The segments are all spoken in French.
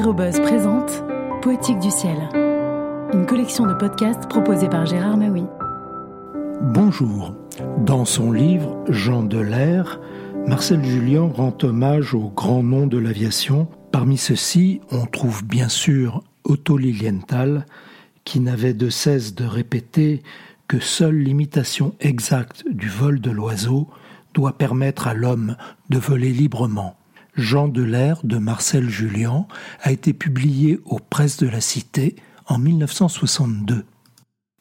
Aérobuzz présente Poétique du ciel, une collection de podcasts proposée par Gérard Maui. Bonjour. Dans son livre Jean de l'air, Marcel Julien rend hommage aux grands noms de l'aviation. Parmi ceux-ci, on trouve bien sûr Otto Lilienthal, qui n'avait de cesse de répéter que seule l'imitation exacte du vol de l'oiseau doit permettre à l'homme de voler librement. Jean de l'air de Marcel Julien a été publié aux presses de la Cité en 1962.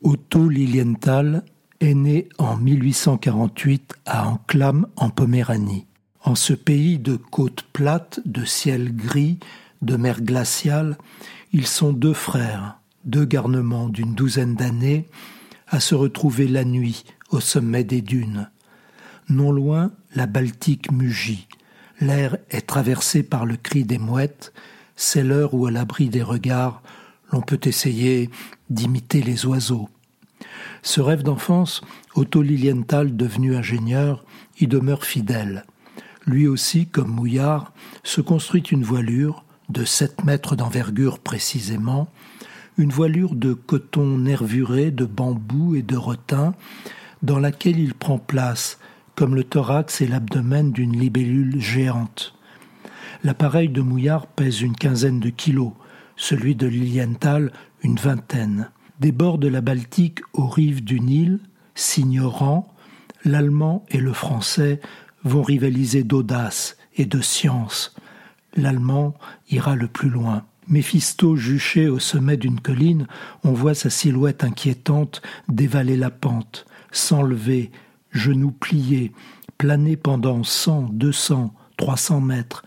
Otto Lilienthal est né en 1848 à Anclam en Poméranie. En ce pays de côtes plates, de ciel gris, de mer glaciale, ils sont deux frères, deux garnements d'une douzaine d'années, à se retrouver la nuit au sommet des dunes. Non loin, la Baltique mugit, L'air est traversé par le cri des mouettes, c'est l'heure où, à l'abri des regards, l'on peut essayer d'imiter les oiseaux. Ce rêve d'enfance, Otto Lilienthal, devenu ingénieur, y demeure fidèle. Lui aussi, comme Mouillard, se construit une voilure, de sept mètres d'envergure précisément, une voilure de coton nervuré, de bambou et de rotin, dans laquelle il prend place comme le thorax et l'abdomen d'une libellule géante. L'appareil de Mouillard pèse une quinzaine de kilos, celui de Lilienthal une vingtaine. Des bords de la Baltique aux rives du Nil, s'ignorant, l'allemand et le français vont rivaliser d'audace et de science. L'allemand ira le plus loin. Méphisto juché au sommet d'une colline, on voit sa silhouette inquiétante dévaler la pente, s'enlever, genoux pliés, planer pendant cent, deux cents, trois cents mètres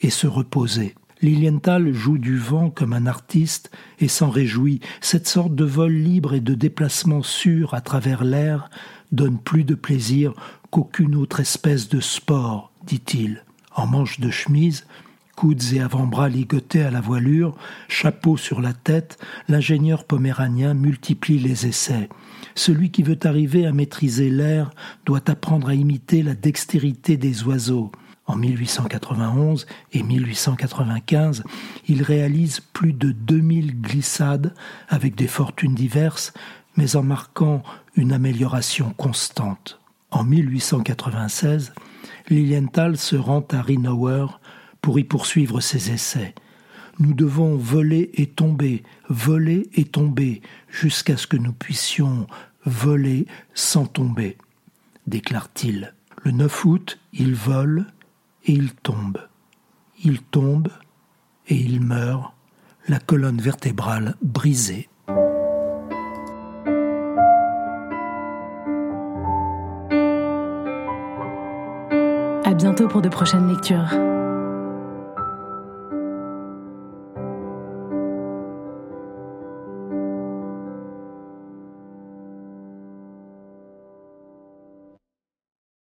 et se reposer. Lilienthal joue du vent comme un artiste et s'en réjouit. Cette sorte de vol libre et de déplacement sûr à travers l'air donne plus de plaisir qu'aucune autre espèce de sport, dit-il. En manche de chemise, coudes et avant-bras ligotés à la voilure, chapeau sur la tête, l'ingénieur poméranien multiplie les essais. Celui qui veut arriver à maîtriser l'air doit apprendre à imiter la dextérité des oiseaux. En 1891 et 1895, il réalise plus de 2000 glissades avec des fortunes diverses, mais en marquant une amélioration constante. En 1896, Lilienthal se rend à Rhinauer pour y poursuivre ses essais. Nous devons voler et tomber, voler et tomber, jusqu'à ce que nous puissions voler sans tomber, déclare-t-il. Le 9 août, il vole et il tombe. Il tombe et il meurt, la colonne vertébrale brisée. À bientôt pour de prochaines lectures.